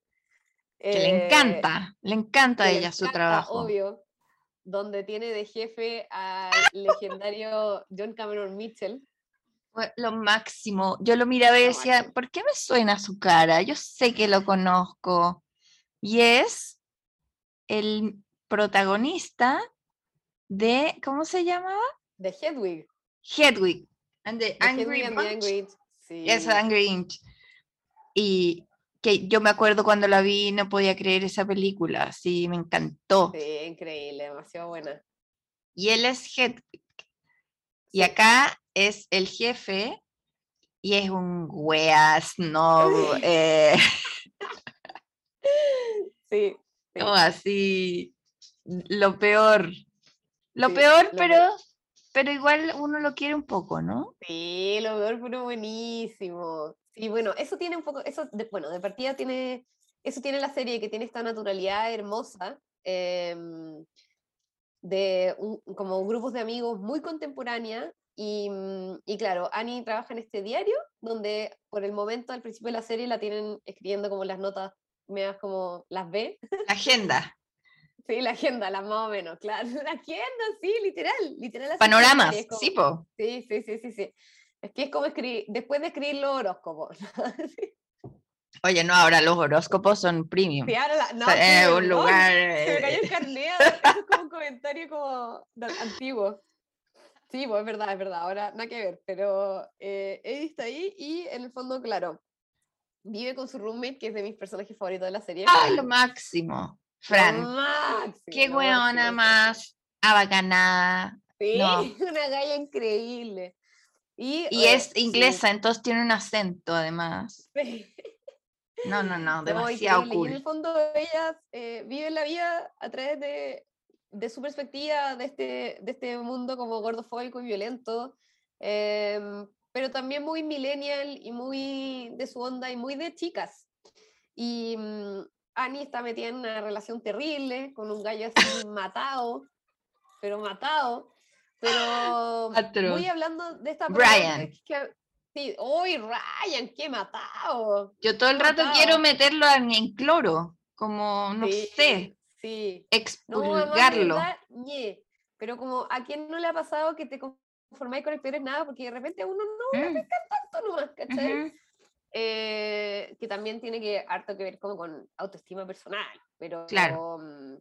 que le eh, encanta, le encanta a que le ella su encanta, trabajo. Obvio, donde tiene de jefe al legendario John Cameron Mitchell. Lo máximo. Yo lo miraba y decía, máximo. ¿por qué me suena su cara? Yo sé que lo conozco. Y es el protagonista de, ¿cómo se llamaba? De Hedwig. Hedwig. And the Angry Hedwig and the Bunch. Angry Inch. Sí. Es Angry Inch. Y que yo me acuerdo cuando la vi, no podía creer esa película. Sí, me encantó. Sí, increíble, demasiado buena. Y él es Hedwig. Y acá es el jefe y es un wea snob, <laughs> eh, Sí, <laughs> sí. como así, lo peor. Lo Sí, peor, lo pero, peor. pero igual uno lo quiere un poco, ¿no? Sí, lo peor, pero buenísimo. Sí, bueno, eso tiene un poco, eso, de- bueno, de partida tiene, eso tiene la serie que tiene esta naturalidad hermosa, em, de un- como grupos de amigos muy contemporánea, y, mm, y claro, Annie trabaja en este diario, donde por el momento al principio de la serie la tienen escribiendo como las notas, medias como las ve, La agenda, <laughs> sí, la agenda, las más o menos, claro, <laughs> la agenda, sí, literal, literal. como- sí, po. Sí, sí, sí, sí, sí. Es que es como escribir, después de escribir los horóscopos. <laughs> sí, Oye, no, ahora los horóscopos son premium. ahora la- no, O sea, sí, un lugar... Se me cayó eh, el <laughs> carnet, eso es como un comentario como antiguo. Sí, pues es verdad, es verdad, ahora nada que ver, pero eh, Eddie está ahí y en el fondo, claro, vive con su roommate, que es de mis personajes favoritos de la serie. ¡Ay, lo máximo! Lo Fran, máximo, qué lo weona máximo, sí. más abacanada. Sí, No. <laughs> una galla increíble. Y, Y eh, es sí, inglesa, entonces tiene un acento además. sí. No, no, no, <laughs> No, demasiado increíble. Y en el cool. fondo ellas eh, viven la vida a través de, de su perspectiva, de este, de este mundo como gordofóbico y violento, em, pero también muy millennial y muy de su onda y muy de chicas. Y mm, Annie está metida en una relación terrible con un gallo así <laughs> matado, pero matado. Pero <laughs> Atroz. muy hablando de esta Brian. problemática que- sí, ¡Uy, Ryan! ¡Qué matado! Yo todo el rato matado. quiero meterlo en, en cloro, como, no Sí, sé, Sí. Expulgarlo. Pero como a quién no le ha pasado que te conformáis con es nada, porque de repente uno no Mm, tanto nomás, ¿cachai? Eh, que también tiene que harto que ver como con autoestima personal, pero Claro. mm,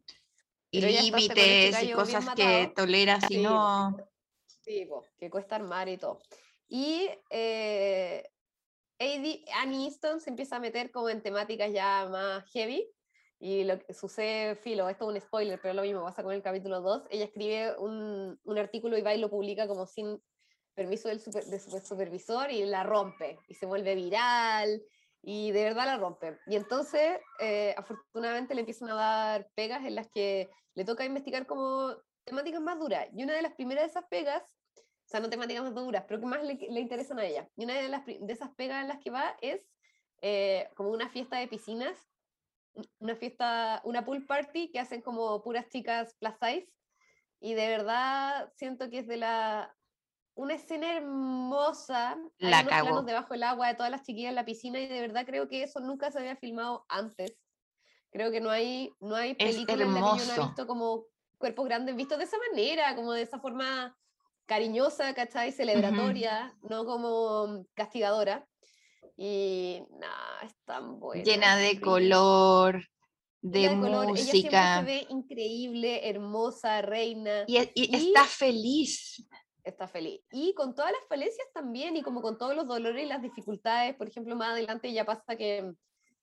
Y límites y cosas que toleras y Sí, no. sí, po, que cuesta armar y todo. Y eh, Annie Easton se empieza a meter como en temáticas ya más heavy. Y lo que sucede, filo, esto es un spoiler, pero lo mismo pasa con el capítulo 2. Ella escribe un, un artículo y va y lo publica como sin permiso del super- de su supervisor y la rompe y se vuelve viral y de verdad la rompe. Y entonces, eh, afortunadamente, le empiezan a dar pegas en las que le toca investigar como temáticas más duras. Y una de las primeras de esas pegas, o sea, no temáticas más duras, pero que más le, interesan a ella. Y una de, las, de esas pegas en las que va es eh, como una fiesta de piscinas, una fiesta, una pool party que hacen como puras chicas plus size. Y de verdad siento que es de la una escena hermosa, la hay unos planos debajo del agua de todas las chiquillas en la piscina y de verdad creo que eso nunca se había filmado antes. Creo que no hay, no hay película en la que yo no he visto como cuerpos grandes vistos de esa manera, como de esa forma cariñosa, ¿cachai? Celebratoria, no como castigadora. Y nada, es tan buena. Llena de color, de, música. Ella se ve increíble, hermosa, reina. Y, y, está feliz. Está feliz. Y con todas las falencias también, y como con todos los dolores y las dificultades, por ejemplo, más adelante ya pasa que,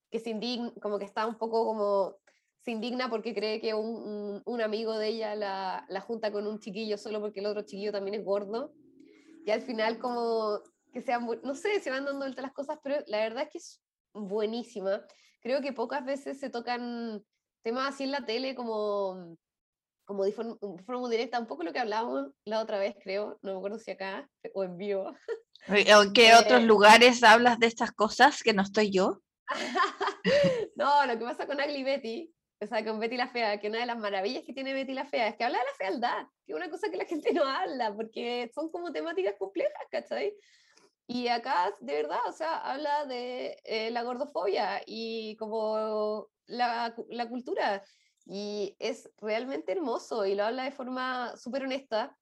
que se indigna, como que está un poco como se indigna porque cree que un, un, amigo de ella la, la, junta con un chiquillo solo porque el otro chiquillo también es gordo. Y al final como que sean, no sé, se van dando vueltas las cosas, pero la verdad es que es buenísima. Creo que pocas veces se tocan temas así en la tele como como de forma, forma, directa, un poco lo que hablábamos la otra vez, creo, no me acuerdo si acá o en vivo. ¿En <laughs> qué otros eh, lugares hablas de estas cosas que no estoy yo? <laughs> no, lo que pasa con Ugly Betty, o sea, con Betty la Fea, que una de las maravillas que tiene Betty la Fea es que habla de la fealdad, que es una cosa que la <laughs> gente no habla, porque son como temáticas complejas, ¿cachai? Y acá, de verdad, o sea, habla de eh, la gordofobia y como la, la cultura y es realmente hermoso y lo habla de forma súper honesta.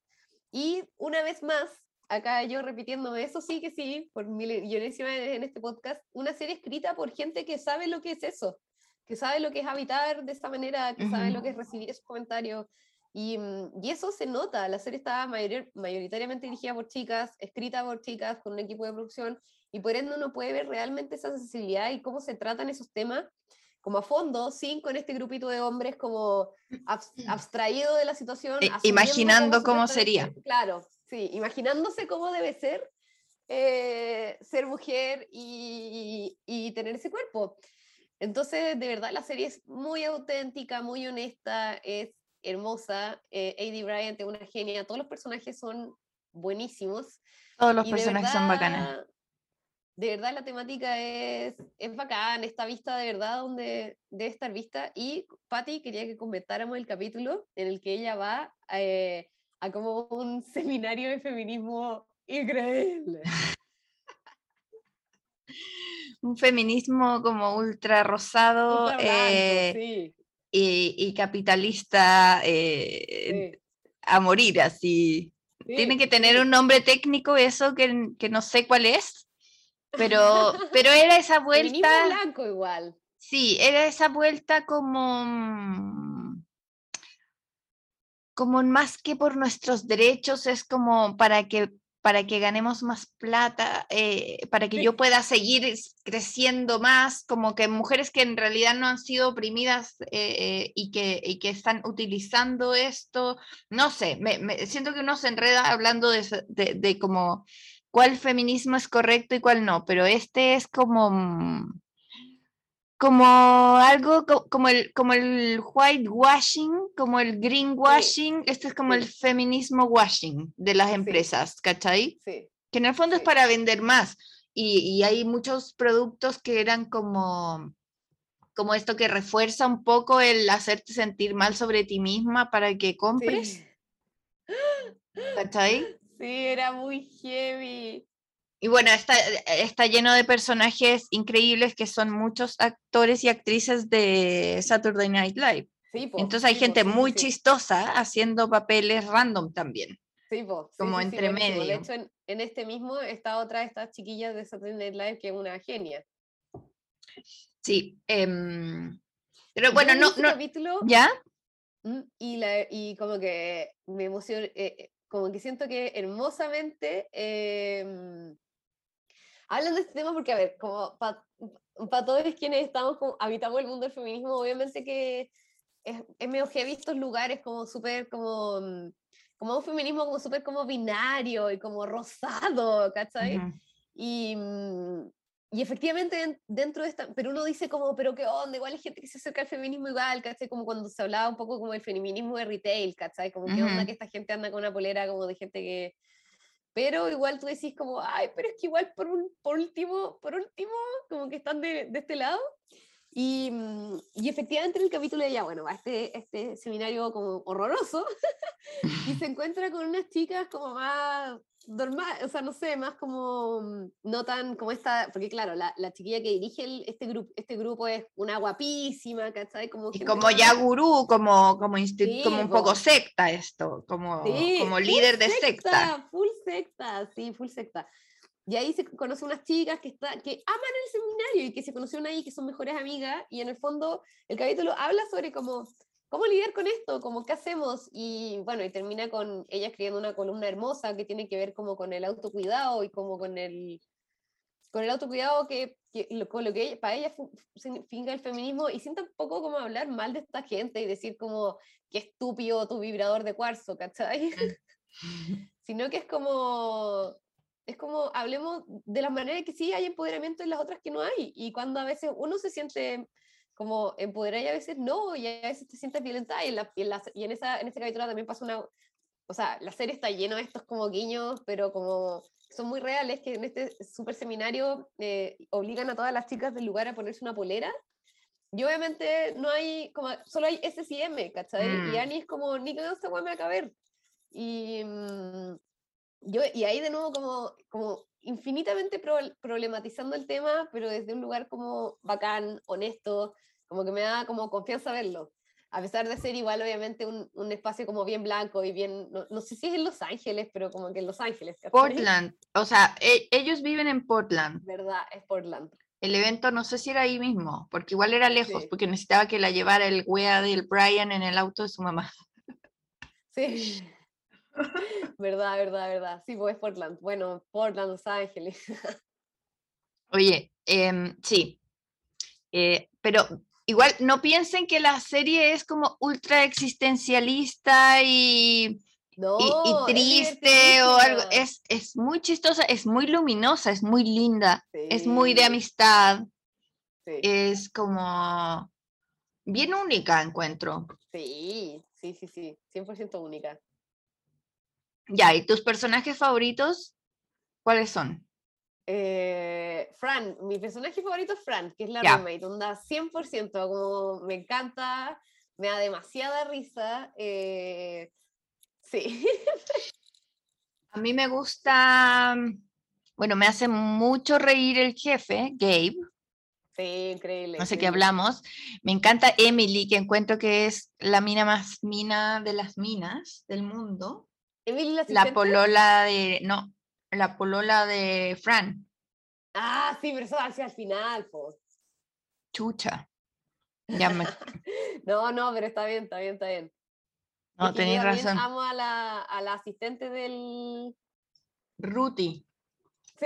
Y una vez más, acá yo repitiéndome, eso sí que sí, por millonésima en este podcast, una serie escrita por gente que sabe lo que es eso, que sabe lo que es habitar de esa manera, que sabe lo que es recibir esos comentarios. Y, mm, y, eso se nota, la serie mayor, mayoritariamente dirigida por chicas, escrita por chicas, con un equipo de producción, y por ende uno puede ver realmente esa sensibilidad y cómo se tratan esos temas como a fondo, sin con este grupito de hombres como abstraído de la situación. Eh, imaginando cómo, sería. Claro, sí, imaginándose cómo debe ser eh, ser mujer y, y, tener ese cuerpo. Entonces, de verdad, la serie es muy auténtica, muy honesta, es hermosa. Eh, A.D. Bryant es una genia, todos los personajes son buenísimos. Todos los personajes son bacanas de verdad la temática es, es bacán, está vista de verdad donde debe estar vista. Y Patti quería que comentáramos el capítulo en el que ella va eh, a como un seminario de feminismo increíble. <laughs> un feminismo como ultra rosado eh, y, capitalista eh, a morir, así. Tiene que tener un nombre técnico eso que, que no sé cuál es pero, pero era esa vuelta. blanco igual. Sí, era esa vuelta como. Mm, como más que por nuestros derechos, es como para que para que ganemos más plata, eh, para que yo <laughs> pueda seguir creciendo más, como que mujeres que en realidad no han sido oprimidas eh, y, que, y, que, están utilizando esto, no sé, me, siento que uno se enreda hablando de, de, de como cuál feminismo es correcto y cuál no, pero este es como, mm, como algo como el, como el whitewashing, como el greenwashing, este es como el feminismo washing de las empresas, ¿cachai? Sí. Que en el fondo es para vender más. Y, y, hay muchos productos que eran como, como esto que refuerza un poco el hacerte sentir mal sobre ti misma para que compres. <gasps> ¿Cachai? Sí, era muy heavy. Y bueno, está, está lleno de personajes increíbles que son muchos actores y actrices de Saturday Night Live. Sí, Entonces hay gente muy chistosa haciendo papeles random también. Sí, como entre medio. De hecho, en, este mismo está otra de estas chiquillas de Saturday Night Live que es una genia. Sí. Em, pero bueno, no. no capítulo, ¿Ya? Y, la, y como que me emocionó. Eh, eh, como que siento que hermosamente eh, hablan de este tema porque, a ver, como para todos quienes estamos como, habitamos el mundo del feminismo, obviamente que es, es medio heavy estos lugares como súper como, mm, como un feminismo como súper como binario y como rosado, ¿cachai? y, mm, y efectivamente den- dentro de esta, pero uno dice como, pero qué onda, igual hay gente que se acerca al feminismo igual, ¿cachai? Como cuando se hablaba un poco como el feminismo de retail, ¿cachai? Como qué onda que esta gente anda con una polera como de gente que... Pero igual tú decís como, ay, pero es que igual por, un, por último, por último, como que están de, de este lado. Y, mm, y efectivamente en el capítulo de ella, bueno, va a este, este seminario como horroroso <laughs> y se encuentra con unas chicas como más normal, o sea, no sé, más como mm, no tan como esta, porque claro, la, la chiquilla que dirige el- este, grupo este grupo es una guapísima, ¿cachai? Como Y como ya gurú, como, como, Sí, como un po. poco secta esto, como, Sí, como líder de secta. Full secta, sí, full secta. Y ahí se conoce unas chicas que, está, que aman el seminario y que se conocieron ahí, que son mejores amigas, y en el fondo el capítulo habla sobre cómo, cómo lidiar con esto, como qué hacemos, y bueno, y termina con ella escribiendo una columna hermosa que tiene que ver como con el autocuidado y como con el, con el autocuidado que, que lo- con lo que ella- para ella significa el feminismo, y sin tampoco como hablar mal de esta gente y decir como, qué estúpido tu vibrador de cuarzo, ¿cachai? <laughs> sino que es como, es como, hablemos de las maneras que sí hay empoderamiento y las otras que no hay, y cuando a veces uno se siente como empoderada y a veces no, y a veces te sientes violentada, y en, la, y en, la- y en esa, en ese capítulo también pasa una, o sea, la serie está llena de estos como guiños, pero como son muy reales, que en este super seminario eh, obligan a todas las chicas del lugar a ponerse una polera, y obviamente no hay, como, solo hay SCM, ¿cachai? Mm. Y Annie es como, ni que esta weá me va a caber. Y, mm, yo, y ahí de nuevo como, como infinitamente pro- problematizando el tema, pero desde un lugar como bacán, honesto, como que me da como confianza verlo. A pesar de ser igual, obviamente, un, un espacio como bien blanco y bien, no, no sé si es en Los Ángeles, pero como que en Los Ángeles. ¿cachai? Portland, o sea, e- ellos viven en Portland. ¿Verdad? Es Portland. El evento no sé si era ahí mismo, porque igual era lejos, Sí. porque necesitaba que la llevara el wea del Brian en el auto de su mamá. Sí. Verdad, verdad, verdad. Sí, pues es Portland. Bueno, Portland, Los Ángeles. <laughs> Oye, em, sí, eh, pero igual no piensen que la serie es como ultra existencialista y, No, y- y triste o algo. Es, es muy chistosa, es muy luminosa, es muy linda, es muy de Sí, amistad, sí. es como bien única, encuentro. Sí, sí, sí, sí, 100% única. Ya, ¿y tus personajes favoritos? ¿Cuáles son? Eh, Fran, mi personaje favorito es Fran, que es la roommate, onda 100%, como me encanta, me da demasiada risa. eh, sí, <laughs> A mí me gusta, bueno, me hace mucho reír el jefe, Gabe. sí, increíble. no sé qué hablamos. Me encanta Emily, que encuentro que es la mina más mina de las minas del mundo. Emily, la polola de, no, la polola de Fran, Ah, sí, pero eso hacia al final, po. chucha. Ya me, <laughs> No, no, pero está bien, está bien, está bien. no, Es que yo tenéis razón. Amo a la, a la asistente del. Ruti. ¡Sí!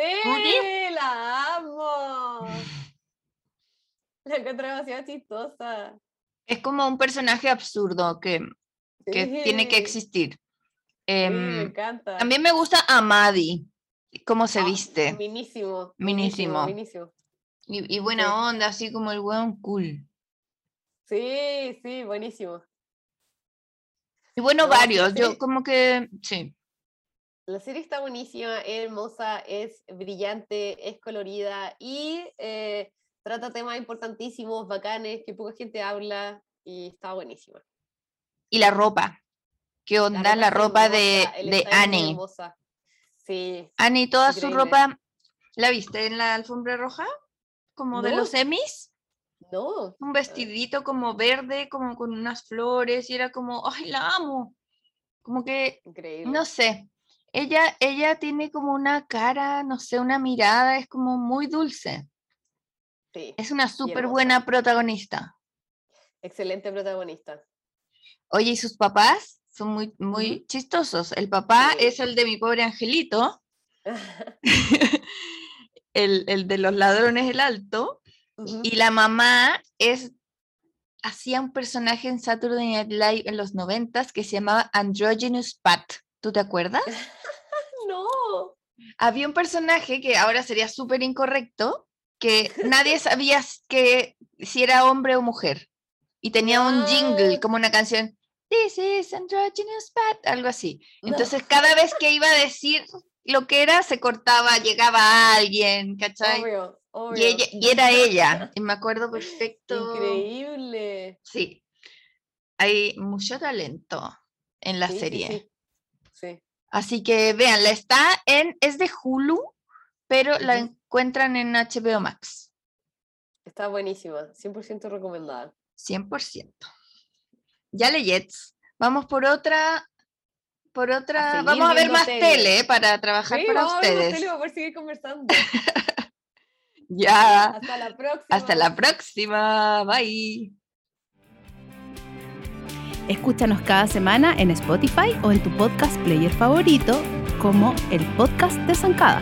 ¡La amo! <laughs> La encuentro demasiado chistosa. Es como un personaje absurdo que, que tiene que existir. Me Em, encanta. también me gusta a Maddie, cómo se Ah, viste. Minísimo. Minísimo. Minísimo. Y, y buena sí. onda, así como el weón cool. Sí, sí, buenísimo. Y bueno, No, varios, yo como que, sí. La serie está buenísima, es hermosa, es brillante, es colorida y eh, trata temas importantísimos, bacanes, que poca gente habla y está buenísima. Y la ropa. ¿Qué onda la ropa de, de Annie? Sí, Annie, toda su ropa, ¿la viste en la alfombra roja? Como de los Emmys. no, Un vestidito como verde, como con unas flores, y era como, ¡ay, la amo! Como que, increíble. no sé, ella, ella tiene como una cara, no sé, una mirada, es como muy dulce. Sí, Es una súper buena protagonista. excelente protagonista. Oye, ¿y sus papás? Son muy, muy chistosos. El papá Sí. es el de mi pobre angelito, <laughs> <laughs> el, el de los ladrones, el alto, y la mamá es, hacía un personaje en Saturday Night Live en los noventas que se llamaba Androgynous Pat. ¿Tú te acuerdas? <laughs> No, Había un personaje que ahora sería súper incorrecto, que nadie sabía que, si era hombre o mujer. Y tenía un jingle, Ah. como una canción, This is androgynous Pat, algo así. No. Entonces, cada vez que iba a decir lo que era, se cortaba, llegaba alguien, ¿cachai? Obvio, Y, obvio. ella- y era ella, y me acuerdo <laughs> perfecto. Increíble. Sí, hay mucho talento en la Sí, serie. sí. Sí. Así que véanla, está en, es de Hulu, pero la encuentran en HBO Max, Está buenísima. 100% recomendada. 100%. Ya leyets. Vamos por otra, por otra, seguir vamos a ver más tele. tele para trabajar Sí, para vamos a ver ustedes. tele para poder seguir conversando. <laughs> Ya, Hasta la próxima. hasta la próxima, bye. Escúchanos cada semana en Spotify o en tu podcast player favorito como el podcast de Zancada.